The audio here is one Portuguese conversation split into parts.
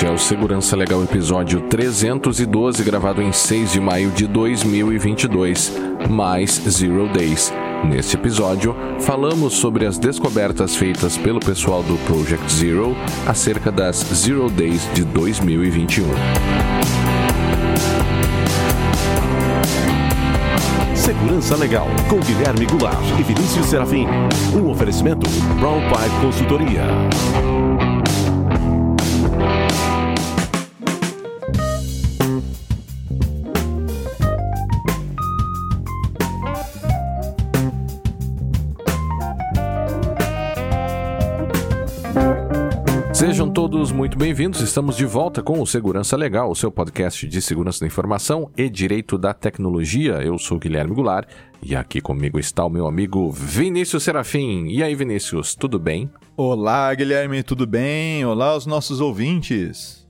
Este é o Segurança Legal episódio 312, gravado em 6 de maio de 2022, mais Zero Days. Neste episódio, falamos sobre as descobertas feitas pelo pessoal do Project Zero acerca das Zero Days de 2021. Segurança Legal, com Guilherme Goulart e Vinícius Serafim. Um oferecimento Brown Pipe Consultoria. Muito bem-vindos. Estamos de volta com o Segurança Legal, o seu podcast de segurança da informação e direito da tecnologia. Eu sou Guilherme Goulart e aqui comigo está o meu amigo Vinícius Serafim. E aí, Vinícius, tudo bem? Olá, Guilherme, tudo bem? Olá, os nossos ouvintes.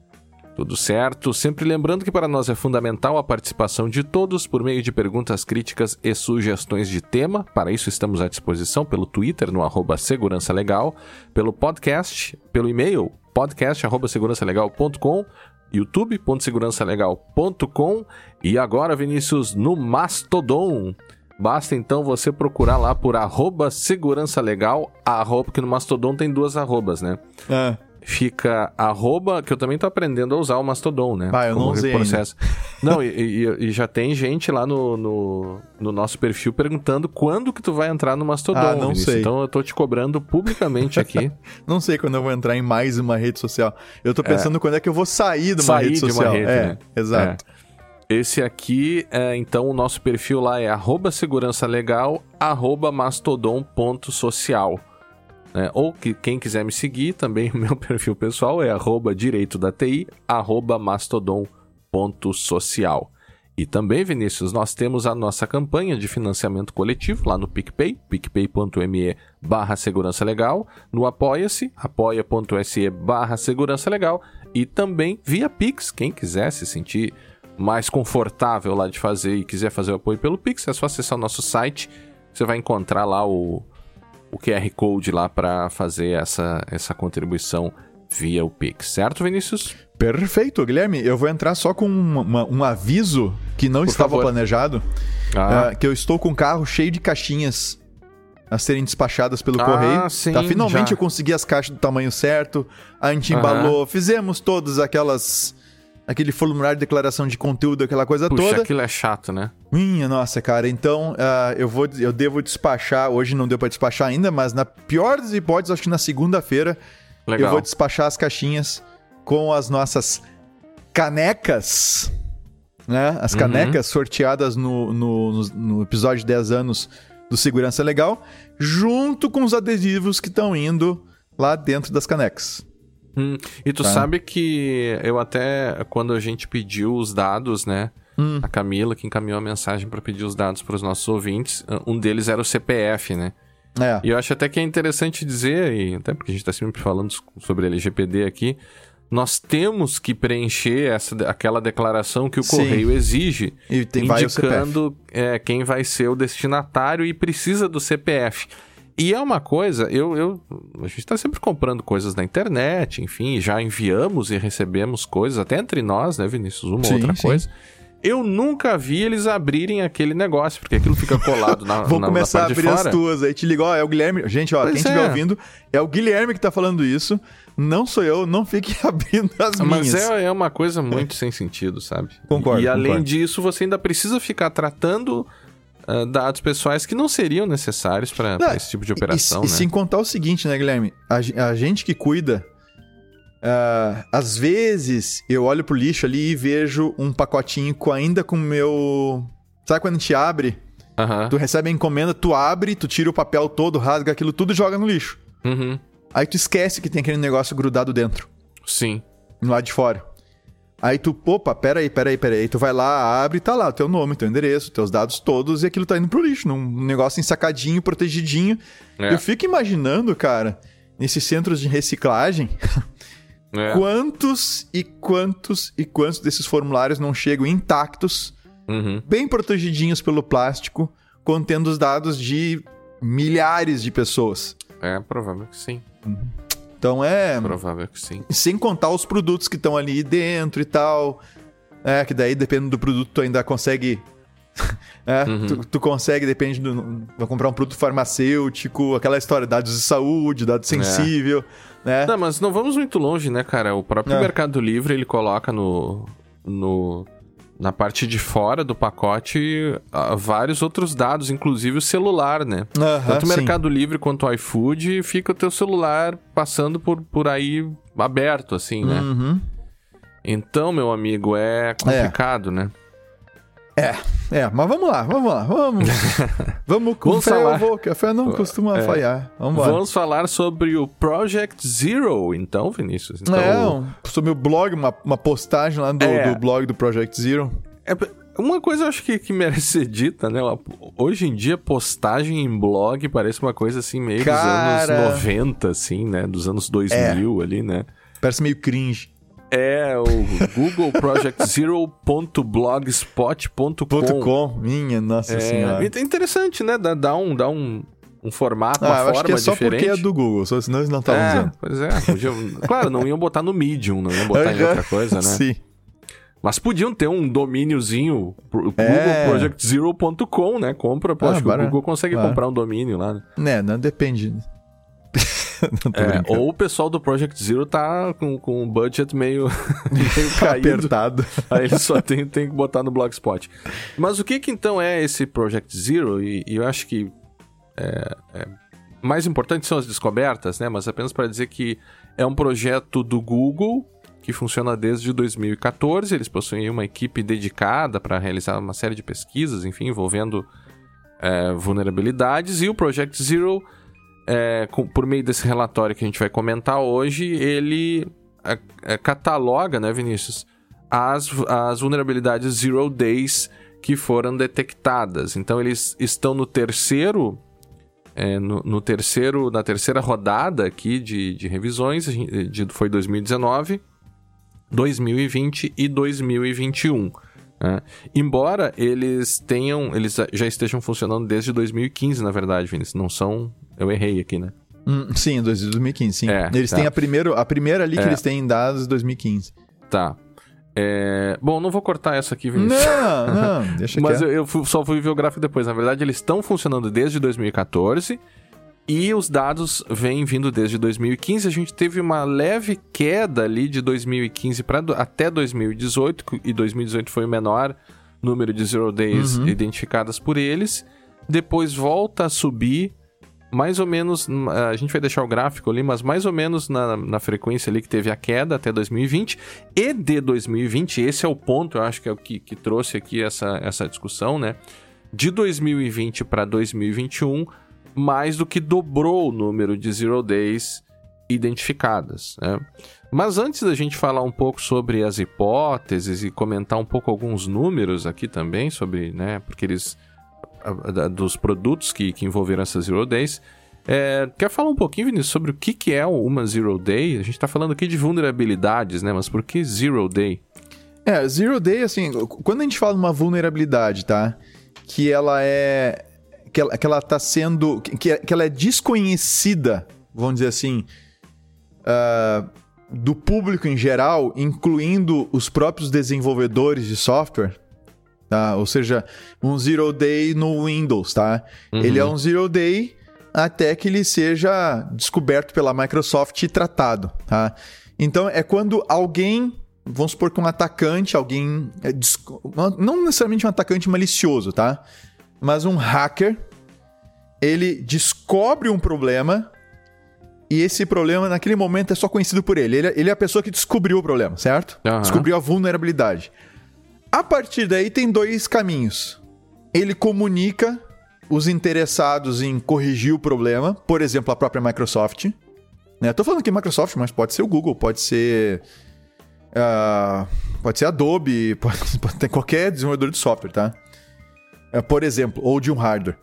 Tudo certo. Sempre lembrando que para nós é fundamental a participação de todos por meio de perguntas, críticas e sugestões de tema. Para isso estamos à disposição pelo Twitter no arroba Segurança Legal, pelo podcast, pelo e-mail podcast@segurançalegal.com youtube.segurançalegal.com e agora, Vinícius, no Mastodon. Basta então você procurar lá por arroba segurança legal, arroba, porque no Mastodon tem duas arrobas, né? Ah, fica arroba, que eu também tô aprendendo a usar o Mastodon, né? Ah, eu não usei processo. Não, e, e- e já tem gente lá no, no, no nosso perfil perguntando quando que tu vai entrar no Mastodon, Ah, não Vinícius. sei. Então eu tô te cobrando publicamente aqui. não sei quando eu vou entrar em mais uma rede social. Eu tô pensando quando é que eu vou sair de uma Sair rede de uma social. rede, é, né? exato. Esse aqui, é, então, o nosso perfil lá é arroba segurança legal, arroba mastodon.social. né? Ou que quem quiser me seguir, também o meu perfil pessoal é arroba direito da TI, arroba mastodon.social. E também, Vinícius, nós temos a nossa campanha de financiamento coletivo lá no PicPay, picpay.me barra segurança legal, no Apoia-se, apoia.se barra segurança legal, e também via Pix, quem quiser se sentir mais confortável lá de fazer e quiser fazer o apoio pelo Pix, é só acessar o nosso site, você vai encontrar lá o, o QR Code lá para fazer essa, essa contribuição via o Pix, certo, Vinícius? Perfeito, Guilherme. Eu vou entrar só com uma- um aviso que não Por estava favor. planejado. Ah, ah, que eu estou com um carro cheio de caixinhas a serem despachadas pelo Ah, correio. sim, tá, finalmente já. eu consegui as caixas do tamanho certo. A gente embalou, fizemos todas aquelas. Aquele formulário de declaração de conteúdo, aquela coisa puxa, toda. aquilo é chato, né? Minha nossa, cara. Então, ah, eu vou, eu devo despachar. Hoje não deu pra despachar ainda, mas na pior das hipóteses, acho que na segunda-feira eu vou despachar as caixinhas com as nossas canecas, né? As Uhum. canecas sorteadas no, no, no- no episódio de 10 anos do Segurança Legal, junto com os adesivos que estão indo lá dentro das canecas. Hum, e tu Tá. sabe que eu até, quando a gente pediu os dados, né? Hum. A Camila que encaminhou a mensagem para pedir os dados para os nossos ouvintes, um deles era o CPF, né? É. E eu acho até que é interessante dizer, e até porque a gente está sempre falando sobre LGPD aqui, nós temos que preencher essa, aquela declaração que o Sim. correio exige, indicando é, quem vai ser o destinatário e precisa do CPF. E é uma coisa, eu, eu a gente está sempre comprando coisas na internet, enfim, já enviamos e recebemos coisas, até entre nós, né, Vinícius, uma Sim, outra sim. coisa. Eu nunca vi eles abrirem aquele negócio, porque aquilo fica colado na, Vou na, começar na a abrir as tuas aí. Te ligo, ó, é o Guilherme. Gente, ó, Pois quem estiver é. ouvindo, é o Guilherme que tá falando isso. Não sou eu, não fique abrindo as Mas minhas. é, é uma coisa muito sem sentido, sabe? Concordo, E além concordo. disso, você ainda precisa ficar tratando ah, dados pessoais que não seriam necessários para esse tipo de E- operação, e, né? sem contar o seguinte, né, Guilherme? A, a gente que cuida, ah, às vezes eu olho pro lixo ali e vejo um pacotinho com, ainda com o meu. Sabe quando a gente abre? Tu recebe a encomenda, tu abre, tu tira o papel todo, rasga aquilo tudo e joga no lixo. Uhum. Aí tu esquece que tem aquele negócio grudado dentro, Sim. no lado de fora. Aí tu, opa, peraí, peraí, peraí. Tu vai lá, abre e tá lá o teu nome, teu endereço, teus dados todos e aquilo tá indo pro lixo, num negócio ensacadinho, protegidinho. É. Eu fico imaginando, cara, nesses centros de reciclagem, É. quantos e quantos e quantos desses formulários não chegam intactos, Uhum. bem protegidinhos pelo plástico, contendo os dados de milhares de pessoas. É provável que sim. Então é. Provável que sim. Sem contar os produtos que estão ali dentro e tal. É, que daí, dependendo do produto, tu ainda consegue. é, Uhum. tu, tu consegue, depende do. Vai comprar um produto farmacêutico, aquela história, dados de saúde, dado sensível, né? Não, mas não vamos muito longe, né, cara? O próprio É. Mercado Livre, ele coloca no... no na parte de fora do pacote ah, vários outros dados, inclusive o celular, né? Tanto o. Mercado Livre quanto o iFood, fica o teu celular passando por, por aí aberto, assim, né? Uhum. Então, meu amigo, é complicado, né? É, mas vamos lá, vamos lá, vamos. vamos com Vamos fé falar. eu vou, que a fé não costuma É. falhar. Vamos. Vamos falar sobre o Project Zero, então, Vinícius. Então, É, um, sobre o blog, uma, uma postagem lá do, É. do blog do Project Zero. É, uma coisa eu acho que, que merece ser dita, né? Hoje em dia, postagem em blog parece uma coisa assim, meio Cara. dos anos 90, assim, né? Dos anos 2000 ali, né? Parece meio cringe. É o Google Project Zero.blogspot.com. Ponto .com, minha nossa É, senhora. é interessante, né? Dá, dá um, dá um, um formato, uma Ah, eu forma acho que é só diferente. porque é do Google, só senão eles não estavam É, usando. pois é. Podia... claro, não iam botar no Medium, não iam botar em outra coisa, né? Sim. Mas podiam ter um domíniozinho, É. googleprojectzero.com, né? Compra, pô, Ah, acho que o Google consegue comprar um domínio lá. né? Né, não depende. É, ou o pessoal do Project Zero tá com, com o budget meio, meio caído. Apertado. Aí ele só tem, tem que botar no Blogspot. Mas o que que então é esse Project Zero? E, e eu acho que é, é, mais importante são as descobertas, né? Mas apenas para dizer que é um projeto do Google que funciona desde 2014. Eles possuem uma equipe dedicada para realizar uma série de pesquisas, enfim, envolvendo é, vulnerabilidades. E o Project Zero, é, com- por meio desse relatório que a gente vai comentar hoje, ele é, é, cataloga, né, Vinícius, as, as vulnerabilidades Zero Days que foram detectadas. Então eles estão no terceiro é, no, no terceiro na terceira rodada aqui de, de revisões gente- de, foi 2019 2020 e 2021 né? embora eles tenham eles já estejam funcionando desde 2015 na verdade Vinícius não são eu errei aqui né Hum, sim, 2015, sim. É, eles tá. têm a, primeiro, a primeira ali que É. eles têm dados 2015. tá É, bom não vou cortar essa aqui Vinícius Não, não, deixa Mas eu, eu só fui ver o gráfico depois. Na verdade, eles estão funcionando desde 2014 e os dados vêm vindo desde 2015. A gente teve uma leve queda ali de 2015 para até 2018, que- e 2018 foi o menor número de zero days Uhum. identificadas por eles. Depois volta a subir, mais ou menos. hum, A gente vai deixar o gráfico ali, mas mais ou menos na, na frequência ali que teve a queda até 2020. E de 2020, esse é o ponto, eu acho que é o que, que trouxe aqui essa, essa discussão, né? De 2020 para 2021, mais do que dobrou o número de zero days identificadas, né? Mas antes da gente falar um pouco sobre as hipóteses e comentar um pouco alguns números aqui também sobre, né, porque eles dos produtos que, que envolveram essas zero days, é, quer falar um pouquinho, Vinícius, sobre o que, que é uma zero day? A gente está falando aqui de vulnerabilidades, né? Mas por que zero day? É, Zero Day, assim, quando a gente fala de uma vulnerabilidade, tá? Que ela é. Que ela, que ela tá sendo. Que, que ela é desconhecida, vamos dizer assim, ah, do público em geral, incluindo os próprios desenvolvedores de software. Tá? Ou seja, um Zero Day no Windows, tá? Ele é um Zero Day até que ele seja descoberto pela Microsoft e tratado, tá? Então é quando alguém, vamos supor que um atacante, alguém, é, não necessariamente um atacante malicioso, tá? Mas um hacker, ele descobre um problema e esse problema naquele momento é só conhecido por ele. Ele, é- ele é a pessoa que descobriu o problema, certo? Aham. Descobriu a vulnerabilidade. A partir daí tem dois caminhos. Ele comunica os interessados em corrigir o problema, por exemplo, a própria Microsoft. Né? Tô falando aqui Microsoft, mas pode ser o Google, pode ser. ah, pode ser Adobe, pode, pode ter qualquer desenvolvedor de software, tá? É, por exemplo, ou de um hardware.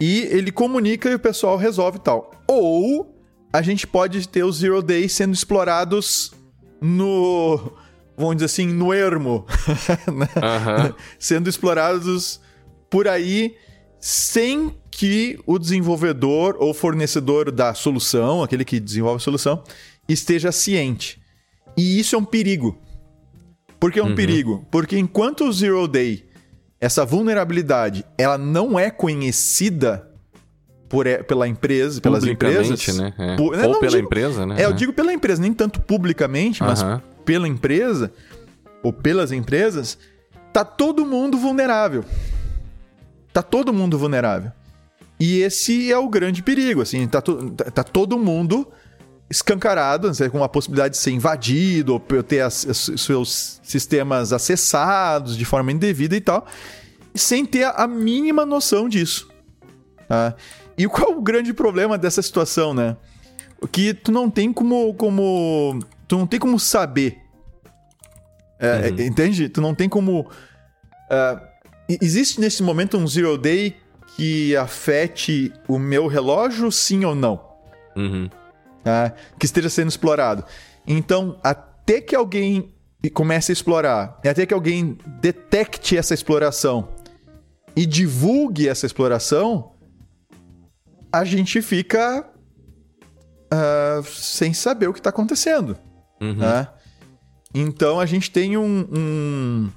E ele comunica e o pessoal resolve tal. Ou a gente pode ter os Zero Days sendo explorados no. Vamos dizer assim, no ermo. né? Aham. sendo explorados por aí sem que o desenvolvedor ou fornecedor da solução, aquele que desenvolve a solução, esteja ciente. E isso é um perigo. Por que é um uhum. perigo? Porque enquanto o Zero Day, essa vulnerabilidade, ela não é conhecida por, pela empresa, pelas empresas. Né? É. Por, Ou pela digo, empresa, né? É, eu digo pela empresa, nem tanto publicamente, mas uhum. pela empresa, ou pelas empresas, tá todo mundo vulnerável. Tá todo mundo vulnerável. E esse é o grande perigo, assim, tá, to, tá, tá todo mundo escancarado, né, com a possibilidade de ser invadido, ou ter as, as, seus sistemas acessados de forma indevida e tal, sem ter a mínima noção disso. Tá? E qual é o grande problema dessa situação, né? Que tu não tem como. como tu não tem como saber. É, uhum. Entende? Tu não tem como. Uh, existe nesse momento um zero day que afete o meu relógio, sim ou não? Uhum. Tá? Que esteja sendo explorado. Então, até que alguém comece a explorar, até que alguém detecte essa exploração e divulgue essa exploração, a gente fica uh, sem saber o que está acontecendo. Uhum. Né? Então a gente tem um, um,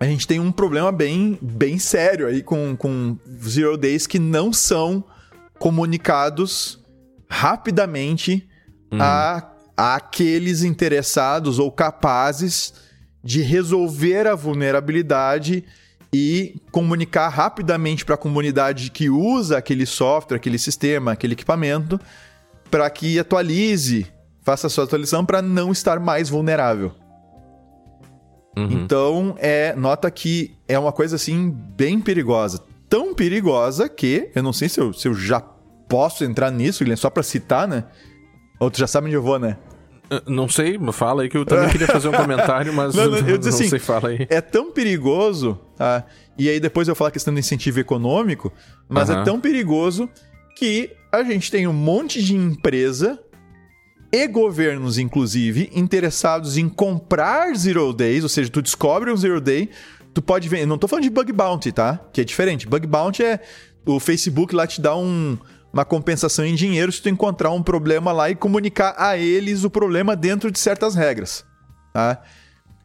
a gente tem um problema bem, bem sério aí com, com Zero Days que não são comunicados rapidamente uhum. a, a aqueles interessados ou capazes de resolver a vulnerabilidade e comunicar rapidamente para a comunidade que usa aquele software, aquele sistema, aquele equipamento, para que atualize, faça a sua atualização para não estar mais vulnerável. Uhum. Então, é, nota que é uma coisa assim bem perigosa. Tão perigosa que, eu não sei se eu, se eu já posso entrar nisso, Guilherme, só para citar, né? Ou tu já sabe onde eu vou, né? Não sei, fala aí que eu também queria fazer um comentário, mas não, não, eu disse não assim, sei, fala aí. É tão perigoso, tá? E aí depois eu falo a questão do incentivo econômico, mas é tão perigoso que a gente tem um monte de empresa e governos, inclusive, interessados em comprar Zero Days, ou seja, tu descobre um Zero Day, tu pode ver. Não tô falando de Bug Bounty, tá? Que é diferente. Bug Bounty é o Facebook lá te dá um uma compensação em dinheiro se tu encontrar um problema lá e comunicar a eles o problema dentro de certas regras, tá?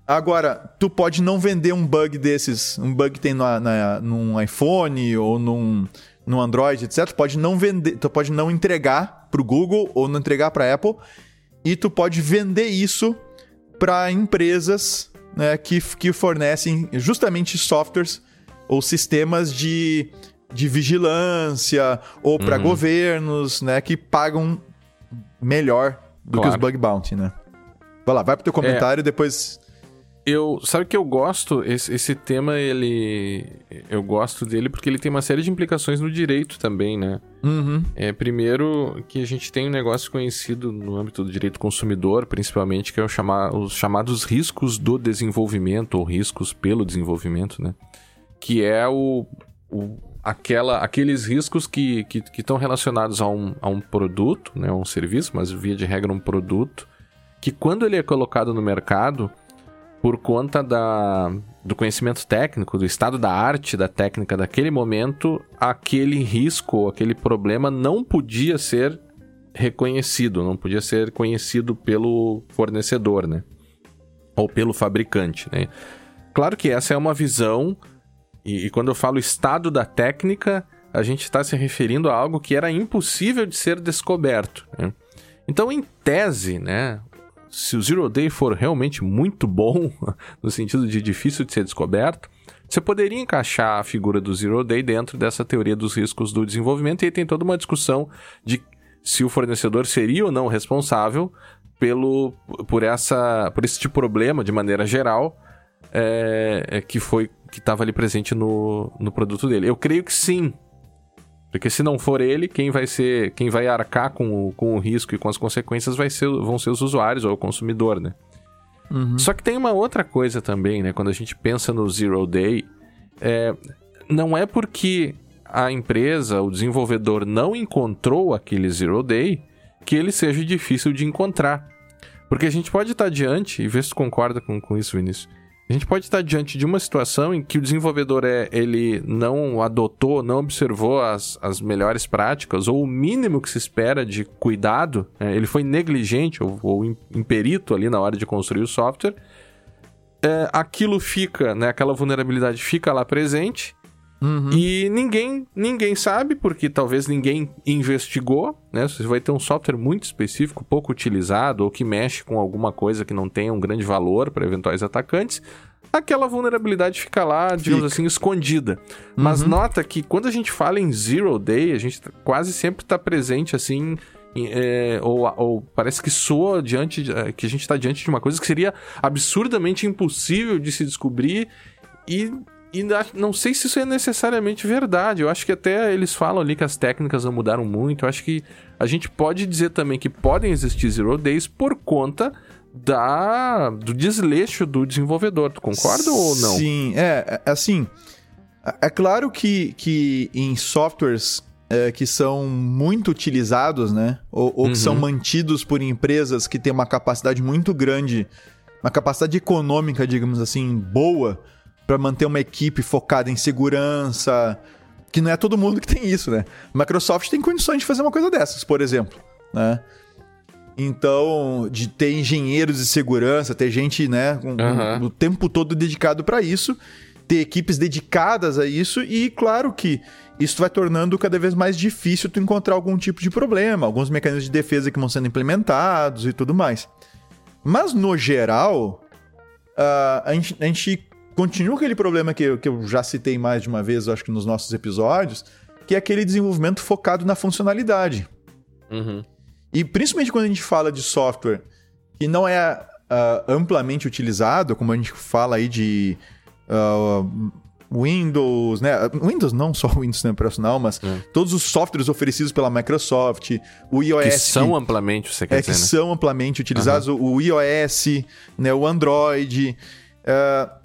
Agora, tu pode não vender um bug desses, um bug que tem na, na, num iPhone ou num, num Android, etc. Tu pode não vender, tu pode não entregar para o Google ou não entregar para a Apple e tu pode vender isso para empresas né, que, que fornecem justamente softwares ou sistemas de de vigilância ou para uhum. governos, né, que pagam melhor do claro. que os bug bounty, né? Vai lá, vai pro teu comentário e depois eu sabe que eu gosto esse, esse, tema ele eu gosto dele porque ele tem uma série de implicações no direito também né uhum. é primeiro que a gente tem um negócio conhecido no âmbito do direito consumidor principalmente que é o chamar, os chamados riscos do desenvolvimento ou riscos pelo desenvolvimento né que é o, o aquela, aqueles riscos que estão que, que relacionados a um, a um produto, né, um serviço, mas via de regra um produto, que quando ele é colocado no mercado, por conta da, do conhecimento técnico, do estado da arte da técnica daquele momento, aquele risco, aquele problema não podia ser reconhecido, não podia ser conhecido pelo fornecedor, né? Ou pelo fabricante, né? Claro que essa é uma visão e, e quando eu falo estado da técnica, a gente está se referindo a algo que era impossível de ser descoberto. Né? Então, em tese, né, se o Zero Day for realmente muito bom, no sentido de difícil de ser descoberto, você poderia encaixar a figura do Zero Day dentro dessa teoria dos riscos do desenvolvimento, e aí tem toda uma discussão de se o fornecedor seria ou não responsável pelo, por, essa, por esse tipo de problema de maneira geral, é, é, que foi que estava ali presente no, no produto dele. Eu creio que sim. Porque se não for ele, quem vai ser, quem vai arcar com o, com o risco e com as consequências vai ser, vão ser os usuários ou o consumidor, né? Uhum. Só que tem uma outra coisa também, né? Quando a gente pensa no Zero Day, é, não é porque a empresa, o desenvolvedor não encontrou aquele Zero Day que ele seja difícil de encontrar. Porque a gente pode estar diante, e ver se tu concorda com, com isso, Vinícius A gente pode estar diante de uma situação em que o desenvolvedor é, ele não adotou, não observou as, as melhores práticas, ou o mínimo que se espera de cuidado, é, ele foi negligente ou, ou imperito ali na hora de construir o software. É, aquilo fica, né, aquela vulnerabilidade fica lá presente, Uhum. E ninguém, ninguém sabe, porque talvez ninguém investigou, né? Você vai ter um software muito específico, pouco utilizado, ou que mexe com alguma coisa que não tenha um grande valor para eventuais atacantes. Aquela vulnerabilidade fica lá, digamos fica. assim, escondida. Uhum. Mas nota que quando a gente fala em Zero Day, a gente quase sempre está presente assim é, ou, ou, parece que soa diante é, que a gente está diante de uma coisa que seria absurdamente impossível de se descobrir e e não sei se isso é necessariamente verdade. Eu acho que até eles falam ali que as técnicas não mudaram muito. Eu acho que a gente pode dizer também que podem existir zero days por conta da do desleixo do desenvolvedor. Tu concorda ou não? Sim, é, é assim. É claro que, que em softwares é, que são muito utilizados, né? Ou, ou uhum. que são uhum. mantidos por empresas que têm uma capacidade muito grande, uma capacidade econômica, digamos assim, boa para manter uma equipe focada em segurança, que não é todo mundo que tem isso, né? Microsoft tem condições de fazer uma coisa dessas, por exemplo, né? Então, de ter engenheiros de segurança, ter gente, né, um, uhum. um, o tempo todo dedicado para isso, ter equipes dedicadas a isso e, claro que isso vai tornando cada vez mais difícil tu encontrar algum tipo de problema, alguns mecanismos de defesa que vão sendo implementados e tudo mais. Mas, no geral, uh, a, gente, a gente continua aquele problema que eu, que eu já citei mais de uma vez, acho que nos nossos episódios, que é aquele desenvolvimento focado na funcionalidade. Uhum. E principalmente quando a gente fala de software que não é uh, amplamente utilizado, como a gente fala aí de uh, Windows, né? Windows não só o Windows operacional, mas é. todos os softwares oferecidos pela Microsoft, o iOS. Que são amplamente, você quer é, dizer, que né? são amplamente utilizados, uhum. o iOS, né? o Android. Uh,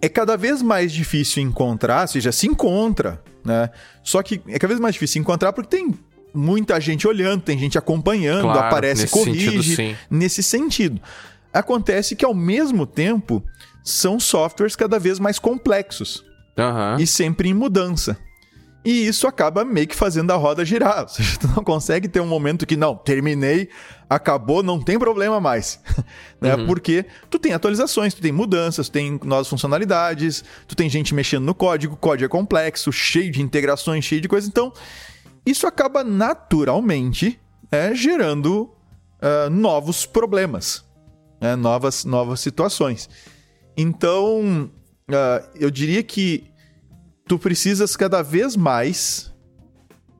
é cada vez mais difícil encontrar, ou seja, se encontra, né? Só que é cada vez mais difícil encontrar porque tem muita gente olhando, tem gente acompanhando, claro, aparece, nesse corrige. Sentido, nesse sentido. Acontece que ao mesmo tempo são softwares cada vez mais complexos uhum. e sempre em mudança. E isso acaba meio que fazendo a roda girar. Ou seja, tu não consegue ter um momento que, não, terminei, acabou, não tem problema mais. né? Uhum. Porque tu tem atualizações, tu tem mudanças, tu tem novas funcionalidades, tu tem gente mexendo no código, o código é complexo, cheio de integrações, cheio de coisas. Então, isso acaba naturalmente é, gerando uh, novos problemas, né? novas, novas situações. Então, uh, eu diria que tu precisas cada vez mais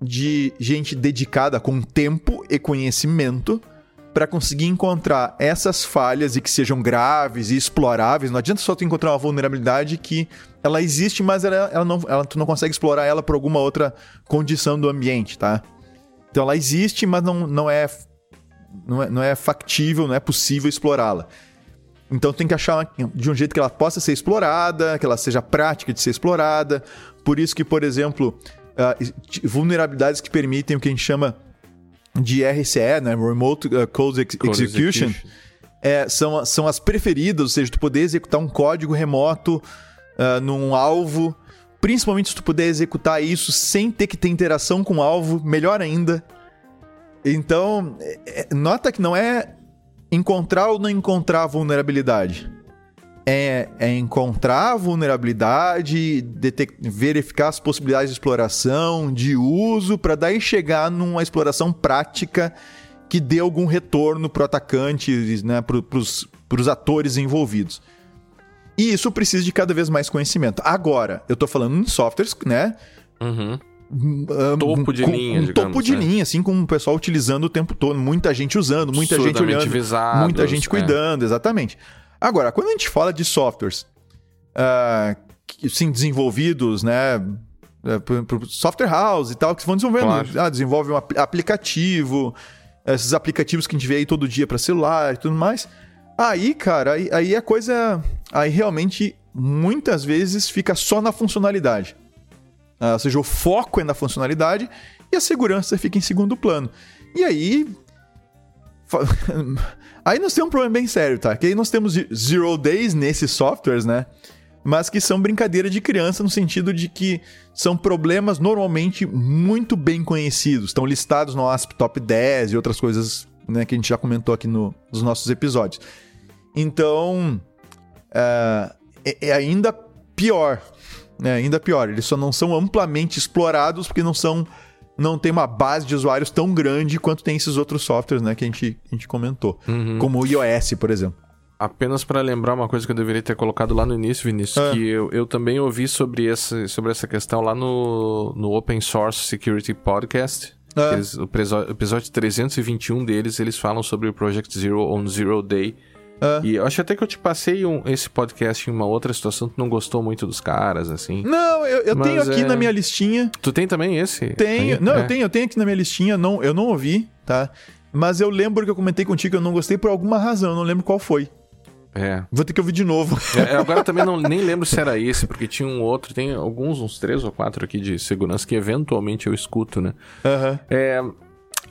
de gente dedicada com tempo e conhecimento para conseguir encontrar essas falhas e que sejam graves e exploráveis. Não adianta só tu encontrar uma vulnerabilidade que ela existe, mas ela, ela não, ela, tu não consegue explorar ela por alguma outra condição do ambiente, tá? Então ela existe, mas não, não, é, não, é, não é factível, não é possível explorá-la. Então tem que achar de um jeito que ela possa ser explorada, que ela seja prática de ser explorada. Por isso que, por exemplo, uh, vulnerabilidades que permitem o que a gente chama de RCE, né? Remote uh, Code, Ex Code Execution, Execution. É, são, são as preferidas, ou seja, tu poder executar um código remoto uh, num alvo, principalmente se tu puder executar isso sem ter que ter interação com o alvo, melhor ainda. Então, é, é nota que não é encontrar ou não encontrar vulnerabilidade? É, é encontrar vulnerabilidade, verificar as possibilidades de exploração, de uso, para daí chegar numa exploração prática que dê algum retorno para o atacante, né, para os atores envolvidos. E isso precisa de cada vez mais conhecimento. Agora, eu estou falando em softwares, né? Uhum um, topo de com, linha, um digamos, topo de né? linha, assim, com o pessoal utilizando o tempo todo, muita gente usando, muita gente olhando, visados, muita gente é. cuidando, é. exatamente. Agora, quando a gente fala de softwares uh, sim, desenvolvidos, né, por, software house e tal, que vão desenvolvendo, claro. ah, desenvolve um aplicativo, esses aplicativos que a gente vê aí todo dia para celular e tudo mais. Aí, cara, aí, aí a coisa, aí realmente muitas vezes fica só na funcionalidade. Uh, ou seja, o foco é na funcionalidade e a segurança fica em segundo plano. E aí Aí nós temos um problema bem sério, tá? Que aí nós temos zero days nesses softwares, né? Mas que são brincadeira de criança no sentido de que são problemas normalmente muito bem conhecidos. Estão listados no ASP Top 10 e outras coisas né, que a gente já comentou aqui no, nos nossos episódios. Então, é, é ainda pior. É ainda pior. Eles só não são amplamente explorados porque não são não tem uma base de usuários tão grande quanto tem esses outros softwares, né, que a gente, a gente comentou. Uhum. Como o iOS, por exemplo. Apenas para lembrar uma coisa que eu deveria ter colocado lá no início, Vinícius, é. que eu, eu também ouvi sobre, esse, sobre essa questão lá no, no Open Source Security Podcast. É. Eles, o episódio 321 deles, eles falam sobre o Project Zero on Zero Day, é. E eu acho até que eu te passei um, esse podcast em uma outra situação, tu não gostou muito dos caras, assim. Não, eu, eu tenho aqui é... na minha listinha. Tu tem também esse? Tenho. Aí? Não, é. eu tenho, eu tenho aqui na minha listinha, não, eu não ouvi, tá? Mas eu lembro que eu comentei contigo que eu não gostei por alguma razão, eu não lembro qual foi. É. Vou ter que ouvir de novo. É, agora também não, nem lembro se era esse, porque tinha um outro, tem alguns, uns três ou quatro aqui de segurança que eventualmente eu escuto, né? Uhum. É,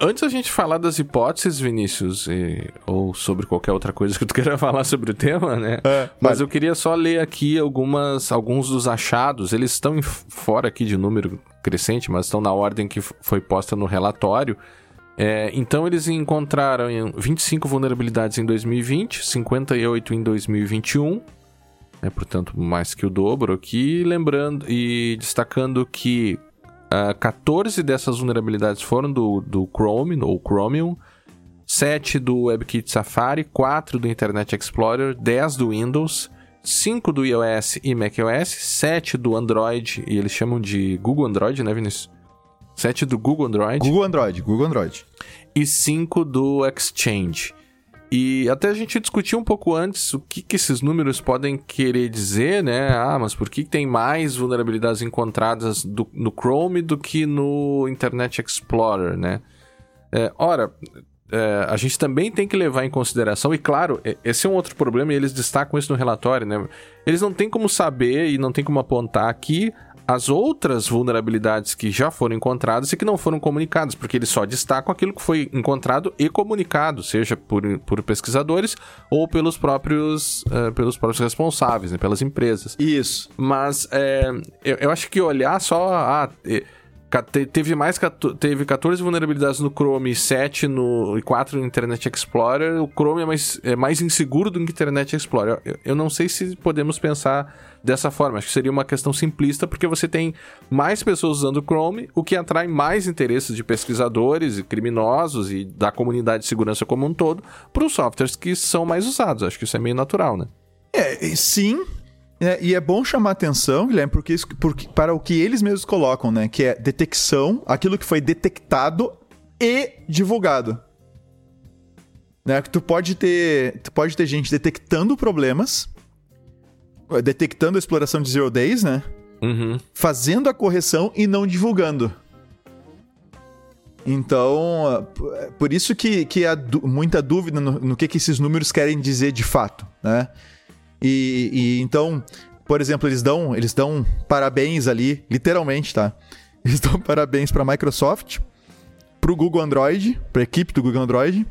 Antes a gente falar das hipóteses, Vinícius, e, ou sobre qualquer outra coisa que tu queira falar sobre o tema, né? É, mas eu queria só ler aqui algumas, alguns dos achados. Eles estão fora aqui de número crescente, mas estão na ordem que foi posta no relatório. É, então eles encontraram 25 vulnerabilidades em 2020, 58 em 2021, né, portanto mais que o dobro aqui, lembrando e destacando que Uh, ah, 14 dessas vulnerabilidades foram do, do Chrome, ou Chromium, 7 do WebKit Safari, 4 do Internet Explorer, 10 do Windows, 5 do iOS e macOS, 7 do Android, e eles chamam de Google Android, né, Vinícius? 7 do Google Android. Google Android, Google Android. E 5 do Exchange. E até a gente discutiu um pouco antes o que, que esses números podem querer dizer, né? Ah, mas por que tem mais vulnerabilidades encontradas do, no Chrome do que no Internet Explorer, né? É, ora, é, a gente também tem que levar em consideração, e claro, esse é um outro problema e eles destacam isso no relatório, né? Eles não têm como saber e não tem como apontar aqui as outras vulnerabilidades que já foram encontradas e que não foram comunicadas, porque eles só destacam aquilo que foi encontrado e comunicado, seja por, por pesquisadores ou pelos próprios, uh, pelos próprios responsáveis, né, pelas empresas. Isso. Mas é, eu, eu, acho que olhar só. Ah, Teve mais teve 14 vulnerabilidades no Chrome e 7 no, e 4 no Internet Explorer. O Chrome é mais, é mais inseguro do que o Internet Explorer. Eu, eu não sei se podemos pensar dessa forma. Acho que seria uma questão simplista, porque você tem mais pessoas usando o Chrome, o que atrai mais interesses de pesquisadores e criminosos e da comunidade de segurança como um todo para os softwares que são mais usados. Acho que isso é meio natural, né? É, sim, é, e é bom chamar atenção, Guilherme, porque, isso, porque para o que eles mesmos colocam, né? Que é detecção, aquilo que foi detectado e divulgado. Né? Tu pode ter, tu pode ter gente detectando problemas, detectando a exploração de zero days, né? Uhum. Fazendo a correção e não divulgando. Então, por isso que, que há muita dúvida no, no que, que esses números querem dizer de fato, né? E, e, então, por exemplo, eles dão, eles dão parabéns ali, literalmente, tá? Eles dão parabéns para a Microsoft, para o Google Android, para a equipe do Google Android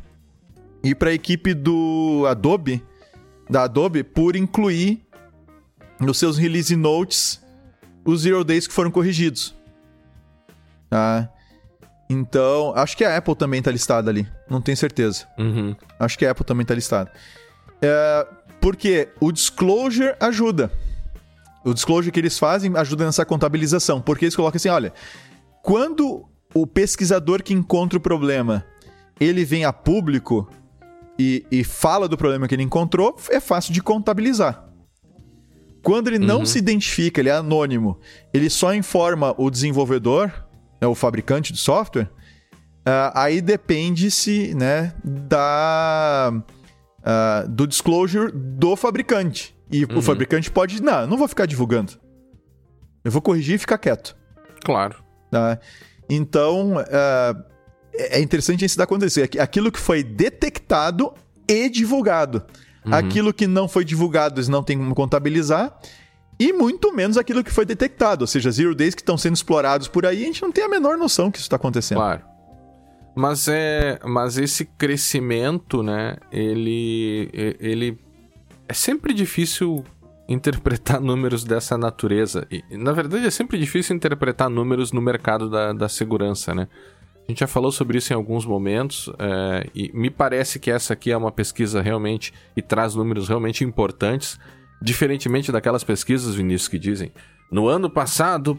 e para a equipe do Adobe, da Adobe, por incluir nos seus release notes os zero days que foram corrigidos. Tá? Então, acho que a Apple também está listada ali. Não tenho certeza. Uhum. Acho que a Apple também está listada. É, porque o disclosure ajuda. O disclosure que eles fazem ajuda nessa contabilização. Porque eles colocam assim: olha, quando o pesquisador que encontra o problema ele vem a público e, e fala do problema que ele encontrou, é fácil de contabilizar. Quando ele não uhum. se identifica, ele é anônimo, ele só informa o desenvolvedor, né, o fabricante do software, uh, aí depende-se né, da uh, do disclosure do fabricante. E uhum. o fabricante pode, não, não vou ficar divulgando. Eu vou corrigir e ficar quieto. Claro. Tá? Então, uh, é interessante a gente dar conta disso. Aquilo que foi detectado e divulgado. Uhum. Aquilo que não foi divulgado, eles não têm como contabilizar. E muito menos aquilo que foi detectado. Ou seja, zero days que estão sendo explorados por aí, a gente não tem a menor noção que isso está acontecendo. Claro. Mas é, mas esse crescimento, né? Ele, ele é sempre difícil interpretar números dessa natureza. E, na verdade, é sempre difícil interpretar números no mercado da, da segurança, né? A gente já falou sobre isso em alguns momentos é, e me parece que essa aqui é uma pesquisa realmente e traz números realmente importantes, diferentemente daquelas pesquisas, Vinícius, que dizem no ano passado,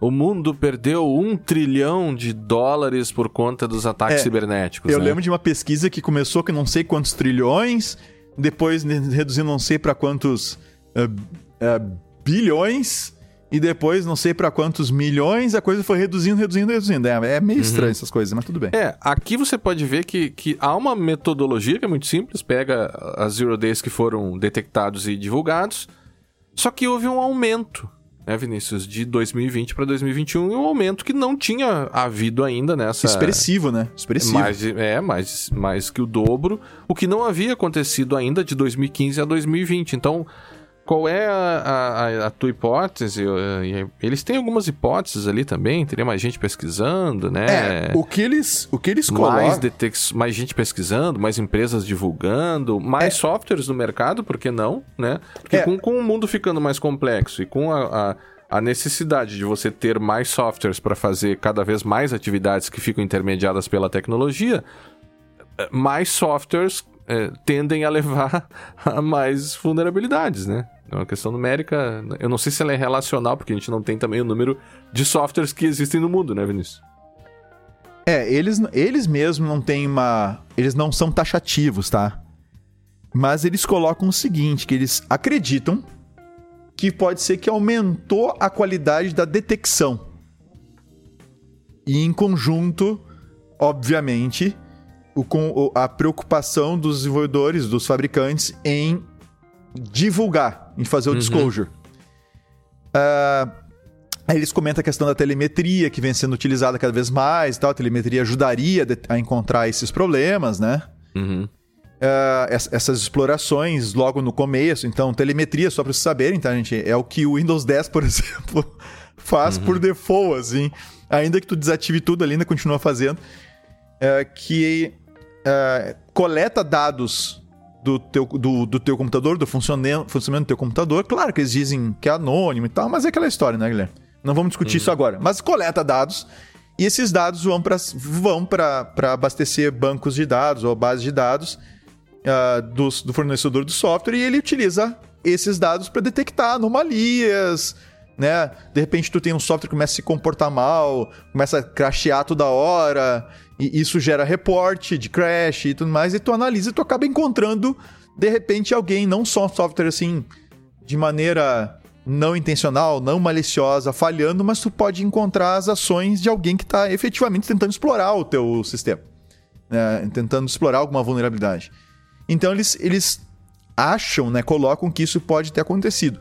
o mundo perdeu um trilhão de dólares por conta dos ataques é, cibernéticos. Eu né? lembro de uma pesquisa que começou com não sei quantos trilhões, depois reduziu não sei para quantos uh, uh, bilhões, e depois não sei para quantos milhões, a coisa foi reduzindo, reduzindo, reduzindo. É, é meio estranho uhum. essas coisas, mas tudo bem. É, aqui você pode ver que, que há uma metodologia que é muito simples, pega as zero days que foram detectados e divulgados, só que houve um aumento né, Vinícius, de 2020 para 2021, um aumento que não tinha havido ainda nessa. Expressivo, né? Expressivo. Mais, é, mais, mais que o dobro, o que não havia acontecido ainda de 2015 a 2020. Então, qual é a, a, a, tua hipótese? Eles têm algumas hipóteses ali também, teria mais gente pesquisando, né? É, o que eles, o que eles colocam... Mais, detex, mais gente pesquisando, mais empresas divulgando, mais é. softwares no mercado, por que não, né? Porque é. com, com o mundo ficando mais complexo e com a, a, a necessidade de você ter mais softwares para fazer cada vez mais atividades que ficam intermediadas pela tecnologia, mais softwares é, tendem a levar a mais vulnerabilidades, né? É uma questão numérica. Eu não sei se ela é relacional, porque a gente não tem também o número de softwares que existem no mundo, né, Vinícius? É, eles, eles mesmos não têm uma. Eles não são taxativos, tá? Mas eles colocam o seguinte: que eles acreditam que pode ser que aumentou a qualidade da detecção. E em conjunto, obviamente, o, com a preocupação dos desenvolvedores, dos fabricantes em divulgar, em fazer o uhum. disclosure. Uh, aí eles comentam a questão da telemetria, que vem sendo utilizada cada vez mais tal. A telemetria ajudaria a encontrar esses problemas, né? Uhum. Uh, essas explorações logo no começo. Então, telemetria, só para vocês saberem, tá, gente? É o que o Windows 10, por exemplo, faz uhum. por default, assim. Ainda que tu desative tudo, ali ainda continua fazendo. Uh, que uh, coleta dados do teu, do, do teu computador, do funcionamento, funcionamento do teu computador. Claro que eles dizem que é anônimo e tal, mas é aquela história, né, Guilherme? Não vamos discutir uhum. isso agora. Mas coleta dados e esses dados vão para vão abastecer bancos de dados ou bases de dados uh, do, do fornecedor do software e ele utiliza esses dados para detectar anomalias, né? De repente tu tem um software que começa a se comportar mal, começa a crashear toda hora, e isso gera reporte de crash e tudo mais, e tu analisa e tu acaba encontrando, de repente, alguém, não só um software assim, de maneira não intencional, não maliciosa, falhando, mas tu pode encontrar as ações de alguém que está efetivamente tentando explorar o teu sistema. Né? Tentando explorar alguma vulnerabilidade. Então eles, eles acham, né, colocam que isso pode ter acontecido.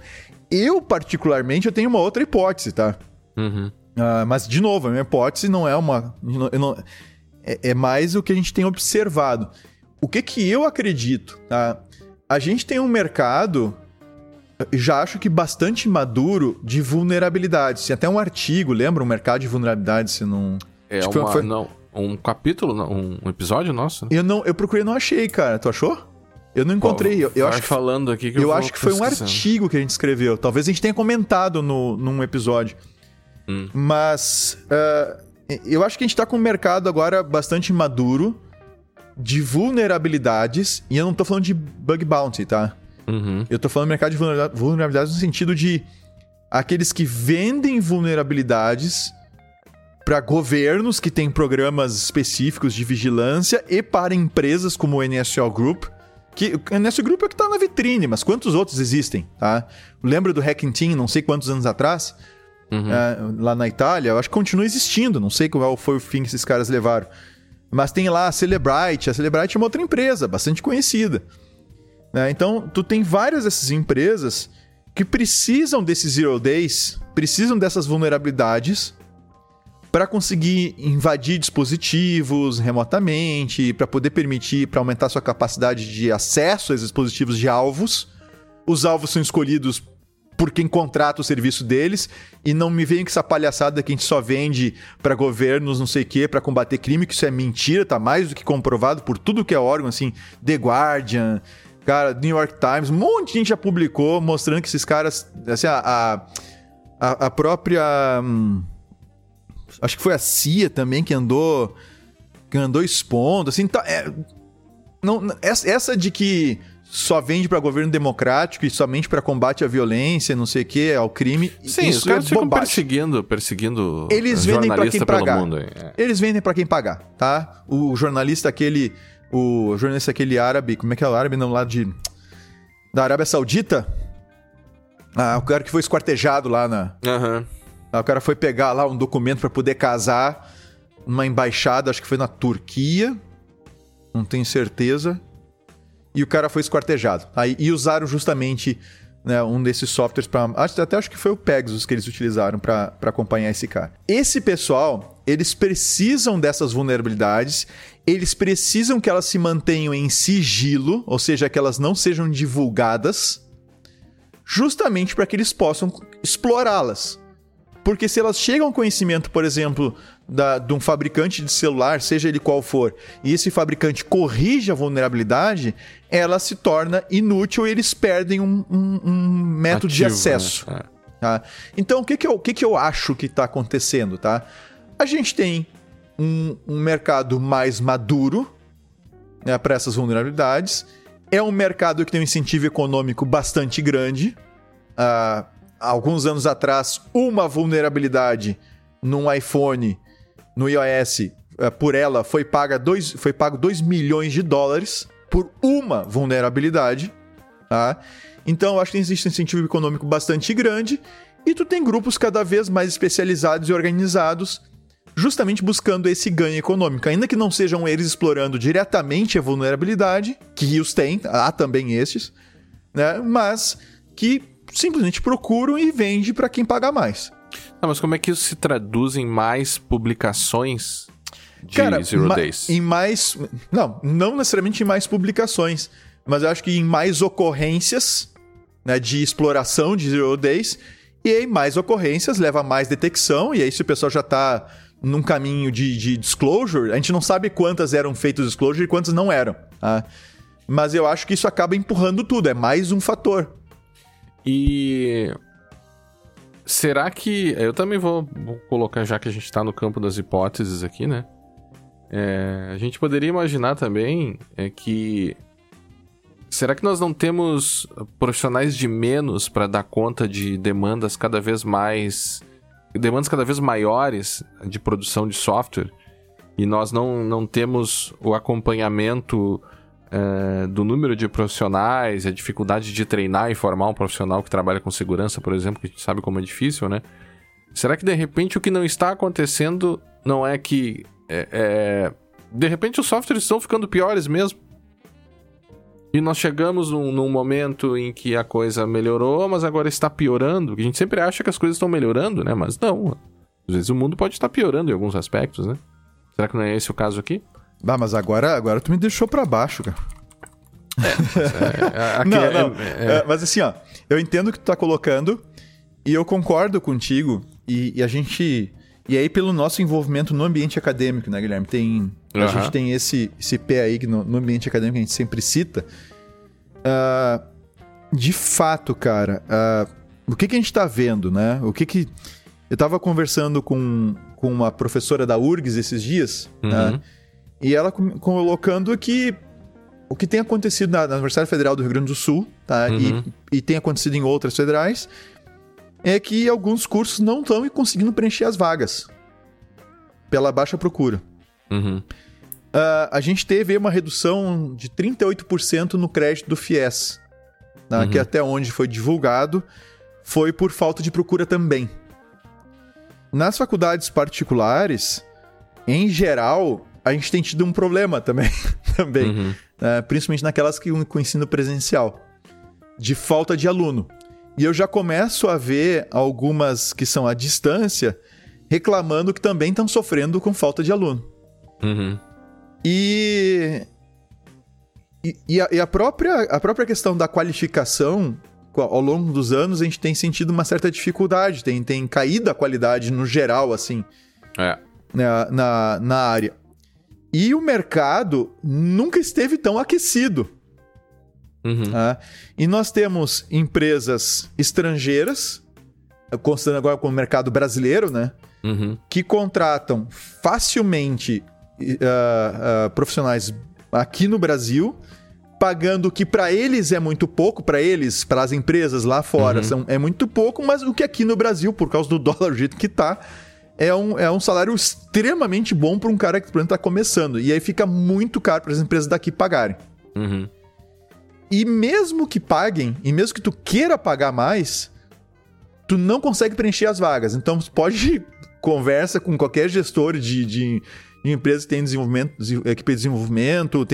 Eu, particularmente, eu tenho uma outra hipótese, tá? Uhum. Uh, mas, de novo, a minha hipótese não é uma. Não, é, é mais o que a gente tem observado. O que que eu acredito, tá? A gente tem um mercado, já acho que bastante maduro, de vulnerabilidades. Tem até um artigo, lembra? Um mercado de vulnerabilidades, se não... É tipo, uma, foi... não, um capítulo, um episódio nosso? Eu, não, eu procurei e não achei, cara. Tu achou? Eu não encontrei. Eu, eu acho que, falando aqui que eu, eu acho que foi um artigo que a gente escreveu. Talvez a gente tenha comentado no, num episódio. Hum. Mas uh, eu acho que a gente tá com um mercado agora bastante maduro de vulnerabilidades, e eu não tô falando de bug bounty, tá? Uhum. Eu tô falando de mercado de vulnerabilidades no sentido de aqueles que vendem vulnerabilidades para governos que têm programas específicos de vigilância e para empresas como o NSO Group, que o NSO Group é que tá na vitrine, mas quantos outros existem, tá? Lembra do Hacking Team, não sei quantos anos atrás? Uhum. é, lá na Itália, eu acho que continua existindo. Não sei qual foi o fim que esses caras levaram. Mas tem lá a Celebrite. A Celebrite é uma outra empresa, bastante conhecida. É, então, tu tem várias dessas empresas que precisam desses Zero Days, precisam dessas vulnerabilidades para conseguir invadir dispositivos remotamente, para poder permitir, para aumentar sua capacidade de acesso a esses dispositivos de alvos. Os alvos são escolhidos por quem contrata o serviço deles e não me venham com essa palhaçada que a gente só vende para governos, não sei o quê, para combater crime, que isso é mentira, tá mais do que comprovado por tudo que é órgão, assim, The Guardian, cara, New York Times, um monte de gente já publicou mostrando que esses caras, assim, a, a, a própria. Hum, acho que foi a CIA também que andou que andou expondo, assim, tá, é, não, essa de que só vende para governo democrático e somente para combate à violência, não sei o que, ao crime. Sim, isso os caras é ficam bobagem. perseguindo, perseguindo Eles vendem para quem pagar. mundo. É. Eles vendem para quem pagar, tá? O jornalista aquele, o jornalista aquele árabe, como é que é o árabe não lá de da Arábia Saudita? Ah, o cara que foi esquartejado lá na, Aham. ah, o cara foi pegar lá um documento para poder casar numa embaixada, acho que foi na Turquia, não tenho certeza. E o cara foi esquartejado. Aí, e usaram justamente né, um desses softwares para. Até acho que foi o Pegasus que eles utilizaram para acompanhar esse cara. Esse pessoal, eles precisam dessas vulnerabilidades, eles precisam que elas se mantenham em sigilo, ou seja, que elas não sejam divulgadas, justamente para que eles possam explorá-las. Porque se elas chegam ao conhecimento, por exemplo, da, de um fabricante de celular, seja ele qual for, e esse fabricante corrige a vulnerabilidade, ela se torna inútil e eles perdem um, um- um método de Ativo, acesso. né? tá? Então, o que, que, eu, o que, que eu acho que está acontecendo? Tá? A gente tem um, um mercado mais maduro né, para essas vulnerabilidades. É um mercado que tem um incentivo econômico bastante grande. Há alguns anos atrás, uma vulnerabilidade num iPhone, no iOS, eh, por ela foi, paga dois, foi pago 2 milhões de dólares por uma vulnerabilidade. Tá? Então, eu acho que existe um incentivo econômico bastante grande e tu tem grupos cada vez mais especializados e organizados justamente buscando esse ganho econômico. Ainda que não sejam eles explorando diretamente a vulnerabilidade, que os tem, há também estes, né? mas que simplesmente procuram e vende para quem paga mais. Não, mas como é que isso se traduz em mais publicações de Cara, Zero Days? em mais. Não, não necessariamente em mais publicações, mas eu acho que em mais ocorrências né, de exploração de Zero Days. E aí, mais ocorrências leva a mais detecção. E aí, se o pessoal já tá num caminho de, de disclosure, a gente não sabe quantas eram feitas disclosure e quantas não eram. tá? Mas eu acho que isso acaba empurrando tudo, é mais um fator. E será que eu também vou, colocar já que a gente tá no campo das hipóteses aqui, né? É, a gente poderia imaginar também é que será que nós não temos profissionais de menos para dar conta de demandas cada vez mais demandas cada vez maiores de produção de software e nós não, não temos o acompanhamento é, do número de profissionais, a dificuldade de treinar e formar um profissional que trabalha com segurança, por exemplo, que a gente sabe como é difícil, né? Será que de repente o que não está acontecendo não é que. é- é, de repente os softwares estão ficando piores mesmo? E nós chegamos num, num momento em que a coisa melhorou, mas agora está piorando. A gente sempre acha que as coisas estão melhorando, né? Mas não. Às vezes o mundo pode estar piorando em alguns aspectos, né? Será que não é esse o caso aqui? Ah, mas agora, agora tu me deixou pra baixo, cara. É, aqui não, é- não. é- É, mas assim, ó, eu entendo o que tu tá colocando e eu concordo contigo. E, e a gente. E aí, pelo nosso envolvimento no ambiente acadêmico, né, Guilherme? Tem. A Aham. gente tem esse, esse pé aí que no, no ambiente acadêmico a gente sempre cita. Ah, de fato, cara, ah, o que, que a gente tá vendo, né? O que que. Eu tava conversando com, com uma professora da URGS esses dias, né? E ela colocando que o que tem acontecido na, Universidade Federal do Rio Grande do Sul, tá? Uhum. E, e tem acontecido em outras federais, é que alguns cursos não estão conseguindo preencher as vagas pela baixa procura. Uhum. Ah, a gente teve uma redução de 38% no crédito do FIES, tá? Uhum. que até onde foi divulgado foi por falta de procura também. Nas faculdades particulares, em geral, a gente tem tido um problema também, também Uhum. né? principalmente naquelas que com ensino presencial, de falta de aluno. E eu já começo a ver algumas que são à distância reclamando que também estão sofrendo com falta de aluno. Uhum. E, e, e a, e a própria, a própria questão da qualificação ao longo dos anos, a gente tem sentido uma certa dificuldade, tem, tem caído a qualidade no geral, assim, É. na, na, na área. E o mercado nunca esteve tão aquecido. Uhum. tá? E nós temos empresas estrangeiras, considerando agora como mercado brasileiro, né? Uhum. que contratam facilmente ah, ah, profissionais aqui no Brasil, pagando o que para eles é muito pouco, para eles, para as empresas lá fora, são, é muito pouco, mas o que aqui no Brasil, por causa do dólar do jeito que tá, é um, é um salário extremamente bom para um cara que, por exemplo, tá começando. E aí fica muito caro para as empresas daqui pagarem. Uhum. E mesmo que paguem, e mesmo que tu queira pagar mais, tu não consegue preencher as vagas. Então, pode conversa com qualquer gestor de, de, de empresa que tem desenvolvimento, desen- equipe de desenvolvimento,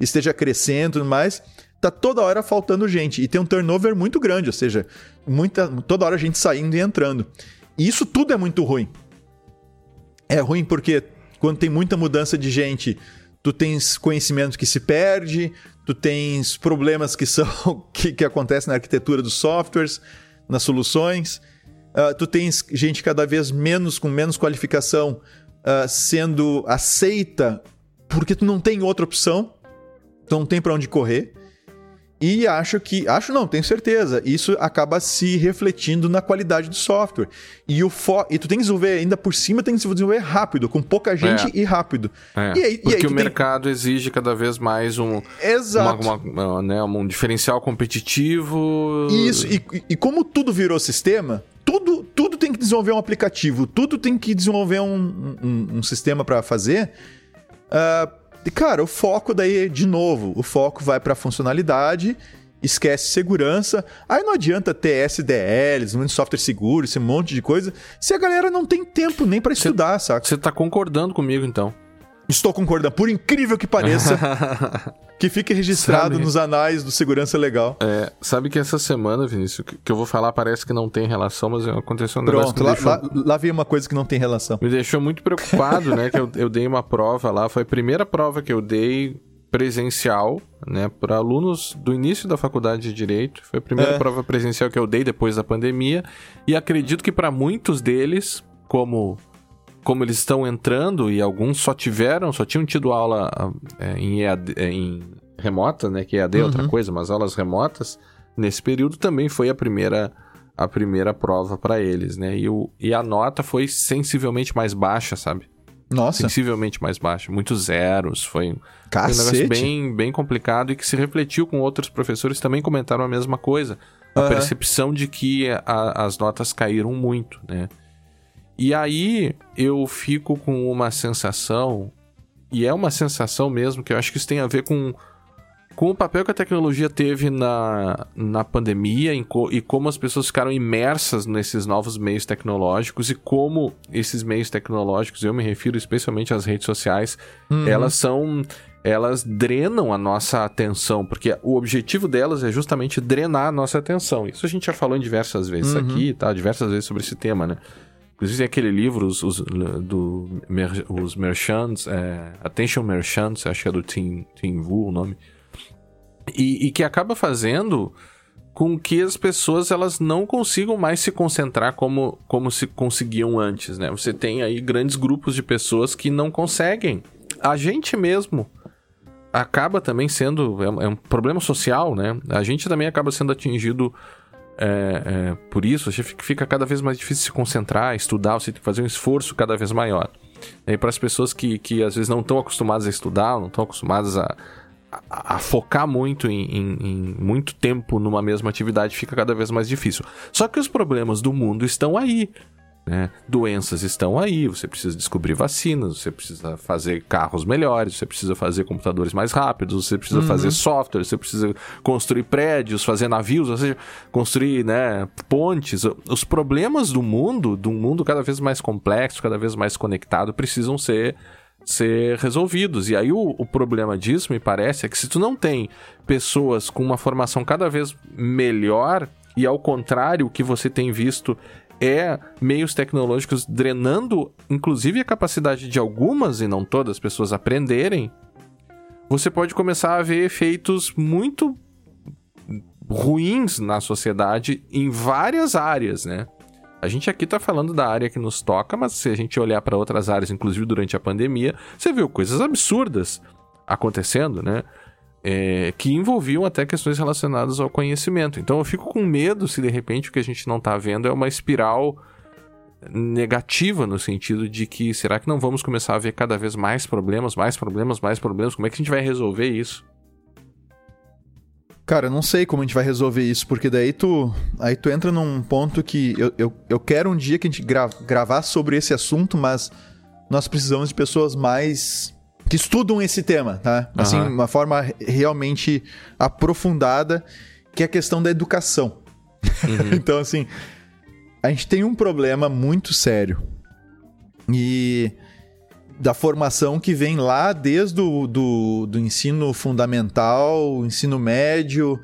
esteja crescendo e tudo mais. Tá toda hora faltando gente. E tem um turnover muito grande, ou seja, muita, toda hora gente saindo e entrando. E isso tudo é muito ruim. É ruim porque quando tem muita mudança de gente, tu tens conhecimento que se perde, tu tens problemas que são que, que acontecem na arquitetura dos softwares, nas soluções. Ah, tu tens gente cada vez menos com menos qualificação ah, sendo aceita porque tu não tem outra opção, tu não tem para onde correr. E acho que, acho não, tenho certeza, isso acaba se refletindo na qualidade do software. E o fo e tu tem que desenvolver ainda por cima, tem que desenvolver rápido, com pouca gente É. e rápido. É, E aí- e porque aí tu o tem- mercado exige cada vez mais um, uma- Exato. uma- né, um diferencial competitivo. Isso, e, e- e como tudo virou sistema, tudo, tudo tem que desenvolver um aplicativo, tudo tem que desenvolver um, um- um sistema para fazer. Ah, e, cara, o foco daí, de novo, o foco vai para funcionalidade, esquece segurança. Aí não adianta ter SDLs, um software seguro, esse monte de coisa, se a galera não tem tempo nem para estudar, saca? Você tá concordando comigo, então. Estou concordando, por incrível que pareça, que fique registrado Sabe? nos anais do segurança legal. É, sabe que essa semana, Vinícius, que, que eu vou falar parece que não tem relação, mas aconteceu um negócio Pronto, lá, deixou, lá, lá vem uma coisa que não tem relação. me deixou muito preocupado, né? Que eu, eu dei uma prova lá, foi a primeira prova que eu dei presencial, né, para alunos do início da faculdade de direito. Foi a primeira É. prova presencial que eu dei depois da pandemia e acredito que para muitos deles, como como eles estão entrando e alguns só tiveram, só tinham tido aula ah, é, em, EAD, é, em remota, né, que EAD é outra Uhum. coisa, mas aulas remotas nesse período também foi a primeira a primeira prova para eles, né? E, o, e a nota foi sensivelmente mais baixa, sabe? Nossa, sensivelmente mais baixa, muitos zeros, foi, um- foi um negócio bem, bem complicado e que se refletiu com outros professores também comentaram a mesma coisa. A Aham. percepção de que a- as notas caíram muito, né? E aí eu fico com uma sensação, e é uma sensação mesmo, que eu acho que isso tem a ver com, com o papel que a tecnologia teve na, na pandemia em co- e como as pessoas ficaram imersas nesses novos meios tecnológicos e como esses meios tecnológicos, eu me refiro especialmente às redes sociais, elas são. Elas drenam a nossa atenção, porque o objetivo delas é justamente drenar a nossa atenção. Isso a gente já falou em diversas vezes aqui, tá? Diversas vezes sobre esse tema, né? Inclusive aquele livro, os, os, do, mer- os Merchants, é, Attention Merchants, acho que é do Tim, Tim Wu o nome. E, e que acaba fazendo com que as pessoas elas não consigam mais se concentrar como, como se conseguiam antes, né? Você tem aí grandes grupos de pessoas que não conseguem. A gente mesmo acaba também sendo... É é um problema social, né? A gente também acaba sendo atingido é, é, por isso, fica cada vez mais difícil se concentrar, estudar, você tem que fazer um esforço cada vez maior. E para as pessoas que, que às vezes não estão acostumadas a estudar, não estão acostumadas a, a, a focar muito em, em- em muito tempo numa mesma atividade, fica cada vez mais difícil. Só que os problemas do mundo estão aí. Né? Doenças estão aí, você precisa descobrir vacinas, você precisa fazer carros melhores, você precisa fazer computadores mais rápidos, você precisa fazer software, você precisa construir prédios, fazer navios, ou seja, construir né, pontes. Os problemas do mundo, de um mundo cada vez mais complexo, cada vez mais conectado, precisam ser ser resolvidos. E aí o, o problema disso, me parece, é que se tu não tem pessoas com uma formação cada vez melhor, e ao contrário, o que você tem visto é meios tecnológicos drenando, inclusive, a capacidade de algumas e não todas as pessoas aprenderem, você pode começar a ver efeitos muito ruins na sociedade em várias áreas, né? A gente aqui tá falando da área que nos toca, mas se a gente olhar para outras áreas, inclusive durante a pandemia, você viu coisas absurdas acontecendo, né? É, que envolviam até questões relacionadas ao conhecimento. Então eu fico com medo se de repente o que a gente não tá vendo é uma espiral negativa no sentido de que será que não vamos começar a ver cada vez mais problemas, mais problemas, mais problemas? Como é que a gente vai resolver isso? Cara, eu não sei como a gente vai resolver isso, porque daí tu, aí tu entra num ponto que eu, eu, eu quero um dia que a gente gra gravar sobre esse assunto, mas nós precisamos de pessoas mais que estudam esse tema, tá? Assim, uhum. uma forma realmente aprofundada, que é a questão da educação. Uhum. então, assim, a gente tem um problema muito sério. E da formação que vem lá desde o do, do ensino fundamental, ensino médio,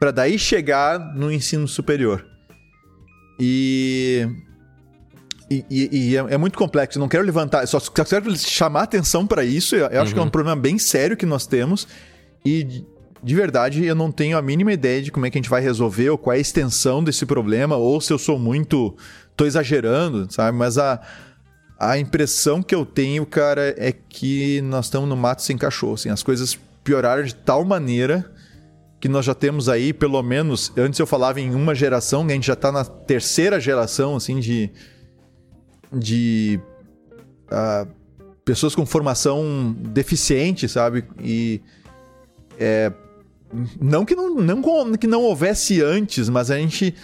para daí chegar no ensino superior. E, e, e é, é, muito complexo. Não quero levantar, só, só quero chamar atenção para isso. Eu, eu acho que é um uhum. problema bem sério que nós temos. E de verdade, eu não tenho a mínima ideia de como é que a gente vai resolver, ou qual é a extensão desse problema, ou se eu sou muito. tô exagerando, sabe? Mas a a impressão que eu tenho, cara, é que nós estamos no mato sem cachorro. Assim, as coisas pioraram de tal maneira que nós já temos aí, pelo menos, antes eu falava em uma geração, a gente já está na terceira geração, assim, de. De. Uh, pessoas com formação deficiente, sabe? E. É, não que não, não que não houvesse antes, mas a gente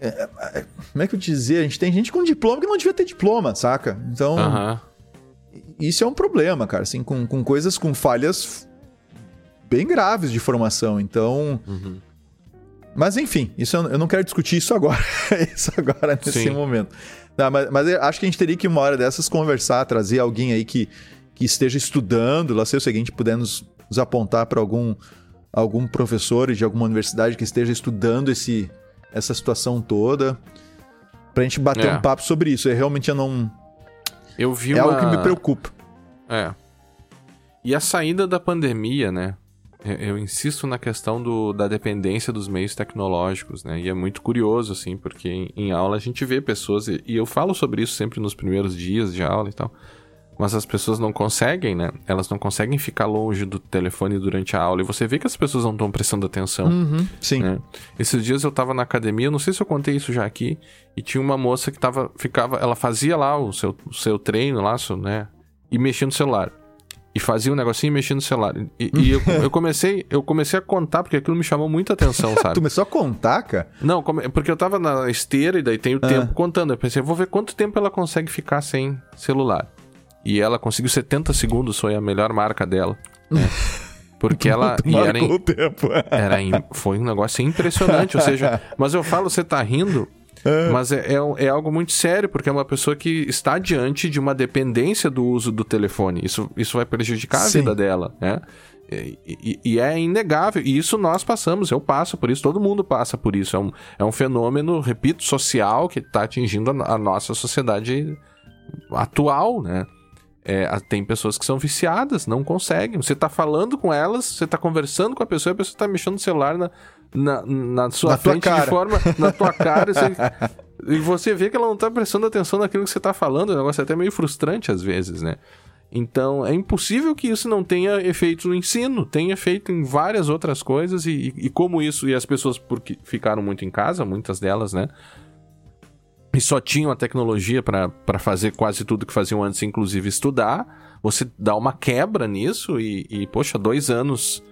é, é, como é que eu te dizer? A gente tem gente com diploma que não devia ter diploma, saca? Então. Isso é um problema, cara, assim, com, com coisas com falhas bem graves de formação. Então. Uhum. Mas enfim, isso eu, eu, não quero discutir isso agora. isso agora, nesse Sim. momento. Não, mas, mas acho que a gente teria que, uma hora dessas, conversar, trazer alguém aí que, que esteja estudando, lá sei o seguinte, puder nos, nos apontar para algum, algum professor de alguma universidade que esteja estudando esse, essa situação toda. Pra gente bater é. um papo sobre isso. É realmente eu não. Eu vi É uma... algo que me preocupa. É. E a saída da pandemia, né? Eu, eu insisto na questão do, da dependência dos meios tecnológicos, né? E é muito curioso, assim, porque em, em aula a gente vê pessoas, e, e eu falo sobre isso sempre nos primeiros dias de aula e tal mas as pessoas não conseguem, né? Elas não conseguem ficar longe do telefone durante a aula. E você vê que as pessoas não estão prestando atenção. Uhum, sim. Né? Esses dias eu tava na academia, não sei se eu contei isso já aqui, e tinha uma moça que tava, ficava, ela fazia lá o seu, o seu treino lá, né? E mexia no celular. E fazia um negocinho mexia no celular. E, e eu, eu, comecei, eu comecei a contar, porque aquilo me chamou muita atenção, sabe? tu começou a contar, cara? Não, porque eu tava na esteira e daí tem o ah. tempo contando. Eu pensei, vou ver quanto tempo ela consegue ficar sem celular. E ela conseguiu 70 segundos, foi a melhor marca dela. Né? Porque ela. e era, em, tempo. era em, foi um negócio impressionante. ou seja, mas eu falo, você tá rindo, é. Mas é, é, é, algo muito sério, porque é uma pessoa que está diante de uma dependência do uso do telefone. Isso, isso vai prejudicar Sim. a vida dela, né? E, e, e, é inegável. E isso nós passamos, eu passo por isso, todo mundo passa por isso. É um, é um fenômeno, repito, social que está atingindo a, a nossa sociedade atual, né? É, tem pessoas que são viciadas, não conseguem. Você tá falando com elas, você tá conversando com a pessoa, a pessoa tá mexendo no celular na, na, na sua na frente de forma. Na tua cara. você, e você vê que ela não tá prestando atenção naquilo que você tá falando. O negócio é até meio frustrante às vezes, né? Então, é impossível que isso não tenha efeito no ensino, tenha efeito em várias outras coisas, e, e, e como isso, e as pessoas porque ficaram muito em casa, muitas delas, né? e só tinham a tecnologia para fazer quase tudo que faziam antes, inclusive estudar, você dá uma quebra nisso e, e, poxa, dois anos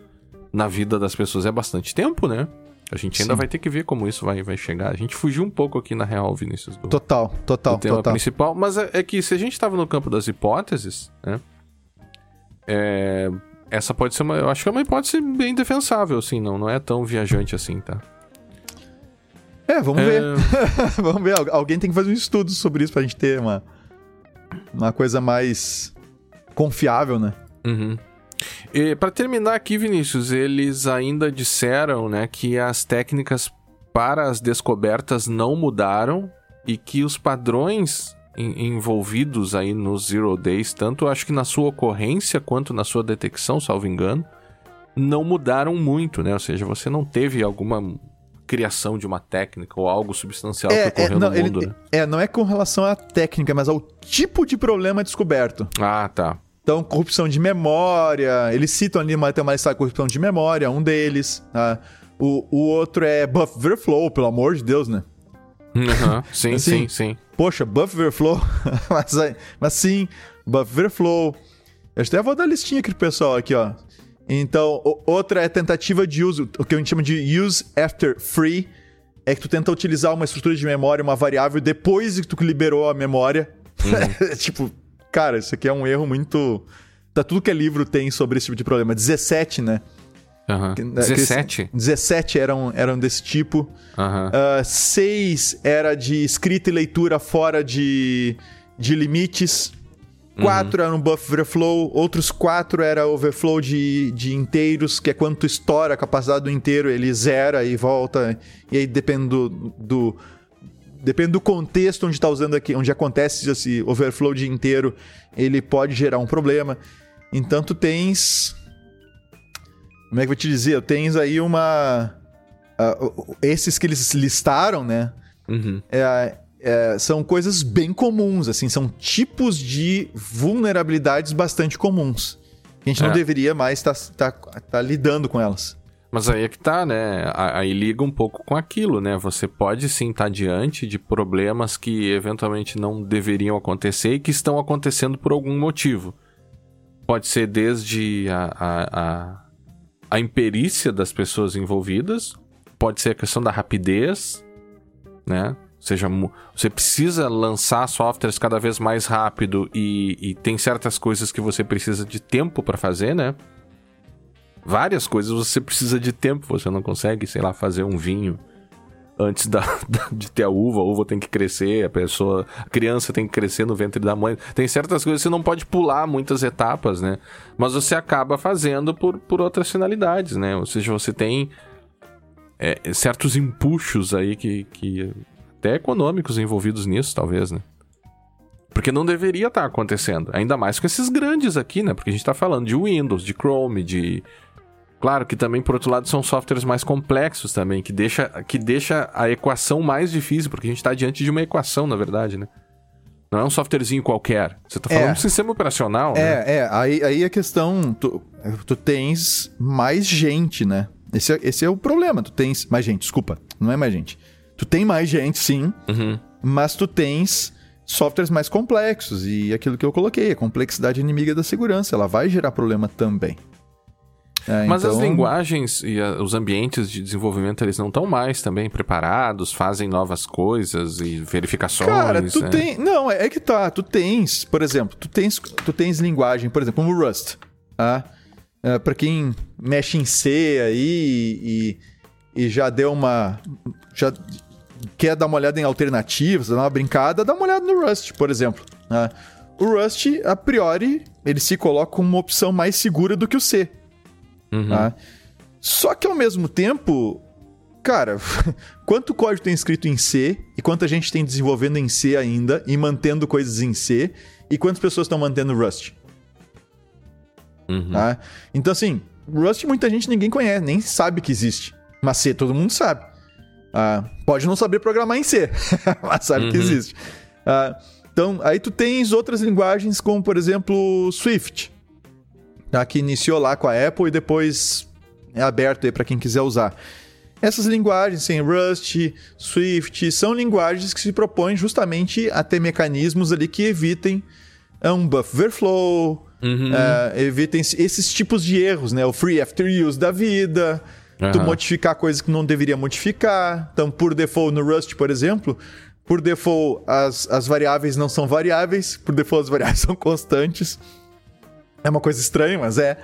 na vida das pessoas é bastante tempo, né? A gente ainda Sim. vai ter que ver como isso vai, vai chegar. A gente fugiu um pouco aqui na real, Vinícius. Do, total, total, do tema total. principal. Mas é, é, que se a gente estava no campo das hipóteses, né? É, essa pode ser uma. Eu acho que é uma hipótese bem defensável, assim, não, não é tão viajante assim, tá? É, vamos é... ver. vamos ver. Alguém tem que fazer um estudo sobre isso pra gente ter uma, uma coisa mais confiável, né? Uhum. Para terminar aqui, Vinícius, eles ainda disseram, né, que as técnicas para as descobertas não mudaram e que os padrões envolvidos aí nos Zero Days, tanto acho que na sua ocorrência quanto na sua detecção, salvo engano, não mudaram muito, né? Ou seja, você não teve alguma criação de uma técnica ou algo substancial que ocorreu não, no mundo, ele- né? é, não é com relação à técnica, mas ao tipo de problema descoberto. Ah, tá. Então, corrupção de memória, eles citam ali, mas tem uma lista de corrupção de memória, um deles. tá? O, o outro é buff overflow, pelo amor de Deus, né? Aham, Sim, Assim, sim, sim. Poxa, buff overflow, mas, aí- mas sim, buff overflow. Eu até vou dar a listinha aqui pro pessoal aqui, ó. Então, o- outra é tentativa de uso, o que a gente chama de use after free, é que tu tenta utilizar uma estrutura de memória, uma variável, depois que tu liberou a memória. tipo, cara, isso aqui é um erro muito... Tá, tudo que é livro tem sobre esse tipo de problema. 17, né? Que- 17? 17 eram, eram desse tipo. Aham. 6 era de escrita e leitura fora de, de limites. 4 era um buff overflow. Outros 4 era overflow de, de inteiros, que é quando tu estoura a capacidade do inteiro, ele zera e volta. E aí depende do. do depende do contexto onde tá usando aqui, onde acontece esse overflow de inteiro, ele pode gerar um problema. Então tu tens. Como é que eu vou te dizer? Tens aí uma. o- esses que eles listaram, né? Uhum. é, é, são coisas bem comuns, assim, são tipos de vulnerabilidades bastante comuns. Que a gente não É. deveria mais estar lidando com elas. Mas aí é que tá, né? Aí liga um pouco com aquilo, né? Você pode sim estar diante de problemas que eventualmente não deveriam acontecer e que estão acontecendo por algum motivo. Pode ser desde a, a, a, a imperícia das pessoas envolvidas, pode ser a questão da rapidez, né? Ou seja, você precisa lançar softwares cada vez mais rápido e, e tem certas coisas que você precisa de tempo para fazer, né? Várias coisas você precisa de tempo, você não consegue, sei lá, fazer um vinho antes da, da- de ter a uva, a uva tem que crescer, a pessoa, a criança tem que crescer no ventre da mãe. Tem certas coisas que você não pode pular muitas etapas, né? Mas você acaba fazendo por, por outras finalidades, né? Ou seja, você tem é, certos empuxos aí que, que até econômicos envolvidos nisso, talvez, né? Porque não deveria estar acontecendo. Ainda mais com esses grandes aqui, né? Porque a gente tá falando de Windows, de Chrome, de. Claro que também, por outro lado, são softwares mais complexos também, que deixa, que deixa a equação mais difícil, porque a gente tá diante de uma equação, na verdade, né? Não é um softwarezinho qualquer. Você tá falando É. de um sistema operacional, né? É, é, aí, aí a questão, tu, tu tens mais gente, né? Esse, é- esse é o problema, tu tens mais gente, desculpa, não é mais gente. Tu tem mais gente, sim, Uhum. mas tu tens softwares mais complexos e aquilo que eu coloquei, a complexidade inimiga da segurança, ela vai gerar problema também. É, Mas as então- linguagens e a- os ambientes de desenvolvimento, eles não estão mais também preparados, fazem novas coisas e verificações. Cara, tu né? tem. Não, é, é que tá. Tu tens, por exemplo, tu tens, tu tens linguagem, por exemplo, como o Rust. Tá? É, pra quem mexe em C aí e, e já deu uma. Já quer dar uma olhada em alternativas, dar uma brincada, dá uma olhada no Rust, por exemplo. tá? O Rust, a priori, ele se coloca como uma opção mais segura do que o C. Uhum. tá? Só que ao mesmo tempo, cara, quanto código tem escrito em C e quanta gente tem desenvolvendo em C ainda e mantendo coisas em C e quantas pessoas estão mantendo Rust? Uhum. Tá? Então, assim, Rust muita gente ninguém conhece, nem sabe que existe. Mas C todo mundo sabe. Ah, pode não saber programar em C, mas sabe que Uhum. existe. Ah, então, aí tu tens outras linguagens, como por exemplo Swift, tá? que iniciou lá com a Apple e depois é aberto aí para quem quiser usar. Essas linguagens, assim, Rust, Swift, são linguagens que se propõem justamente a ter mecanismos ali que evitem é, um buff overflow, Uhum. é, evitem esses tipos de erros, né? O free after use da vida, tu Aham. modificar coisas que não deveria modificar. Então, por default no Rust, por exemplo, por default as, as variáveis não são variáveis, por default as variáveis são constantes. É uma coisa estranha, mas é.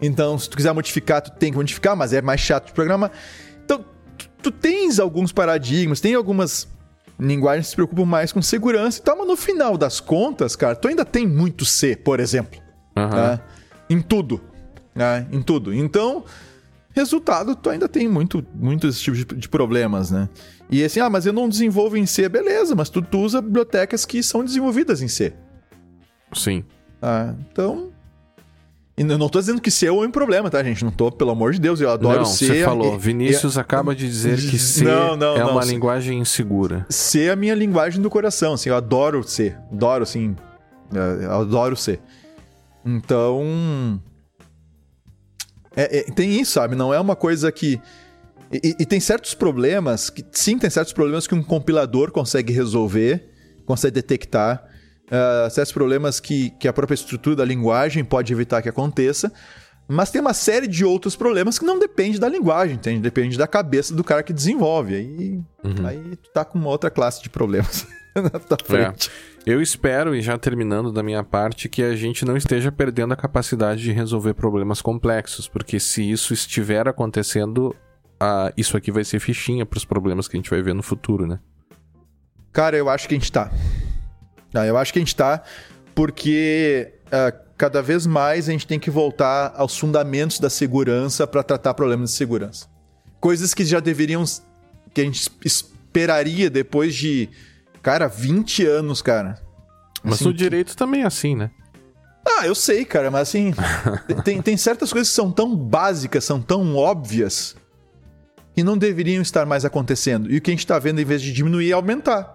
Então, se tu quiser modificar, tu tem que modificar, mas é mais chato de programar. Então, tu, tu tens alguns paradigmas, tem algumas linguagens que se preocupam mais com segurança e tal, mas no final das contas, cara, tu ainda tem muito C, por exemplo. Né? Em tudo. né? Em tudo. Então, resultado, tu ainda tem muito, muitos tipos de, de problemas, né? E assim, ah, mas eu não desenvolvo em C, beleza, mas tu, tu usa bibliotecas que são desenvolvidas em C. Sim. Ah, então. E eu não tô dizendo que ser é um problema, tá, gente? Não tô, pelo amor de Deus, eu adoro não, ser. Você falou, e- Vinícius acaba de dizer que ser Não, não, é uma linguagem insegura. ser a minha linguagem do coração, assim, eu adoro ser, adoro, assim, é, eu adoro ser. Então, é- é, tem isso, sabe? Não é uma coisa que e, e- e tem certos problemas que sim, tem certos problemas que um compilador consegue resolver, consegue detectar, ah, certos problemas que, que a própria estrutura da linguagem pode evitar que aconteça. Mas tem uma série de outros problemas que não depende da linguagem, entende? Depende da cabeça do cara que desenvolve. Aí, Uhum. aí tu tá com uma outra classe de problemas na tua frente. Eu espero, e já terminando da minha parte, que a gente não esteja perdendo a capacidade de resolver problemas complexos, porque se isso estiver acontecendo, ah, isso aqui vai ser fichinha para os problemas que a gente vai ver no futuro, né? Cara, eu acho que a gente tá. Ah, eu acho que a gente tá porque ah, cada vez mais a gente tem que voltar aos fundamentos da segurança para tratar problemas de segurança. Coisas que já deveriam. que a gente esperaria depois de. Cara, 20 anos, cara. Mas Assim, no direito também é assim, né? Ah, eu sei, cara, mas assim. tem, tem certas coisas que são tão básicas, são tão óbvias, que não deveriam estar mais acontecendo. E o que a gente tá vendo, em vez de diminuir, é aumentar.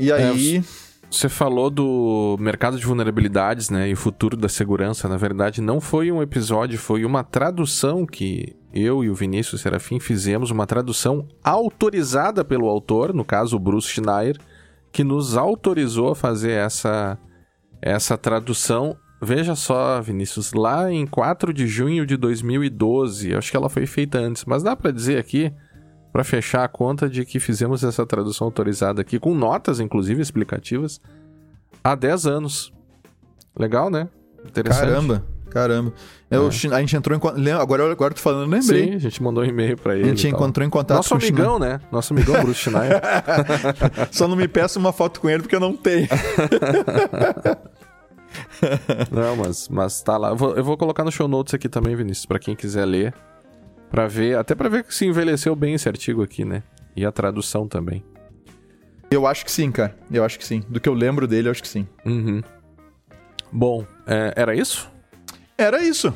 E aí. Você falou do mercado de vulnerabilidades, né, e o futuro da segurança. Na verdade, não foi um episódio, foi uma tradução que eu e o Vinícius Serafim fizemos, uma tradução autorizada pelo autor, no caso o Bruce Schneier, que nos autorizou a fazer essa essa tradução. Veja só, Vinícius, lá em 4 de junho de 2012, acho que ela foi feita antes, mas dá para dizer aqui para fechar a conta de que fizemos essa tradução autorizada aqui, com notas, inclusive, explicativas, há 10 anos. Legal, né? Interessante. Caramba, caramba. Eu, A gente entrou em. Agora, agora tô falando, lembrei. Sim, a gente mandou um e-mail pra ele. a gente encontrou em contato Nosso com o amigão, né? Nosso amigão Bruce Schneier. Só não me peça uma foto com ele porque eu não tenho. Não, mas, mas tá lá. Eu vou, eu vou colocar no show notes aqui também, Vinícius, pra quem quiser ler. Pra ver, até pra ver que se envelheceu bem esse artigo aqui, né? E a tradução também. Eu acho que sim, cara. Eu acho que sim. Do que eu lembro dele, eu acho que sim. Uhum. Bom, é, era isso? Era isso.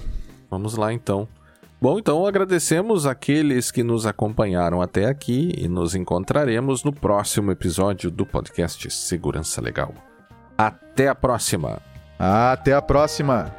Vamos lá então. Bom, então agradecemos aqueles que nos acompanharam até aqui e nos encontraremos no próximo episódio do podcast Segurança Legal. Até a próxima! Até a próxima.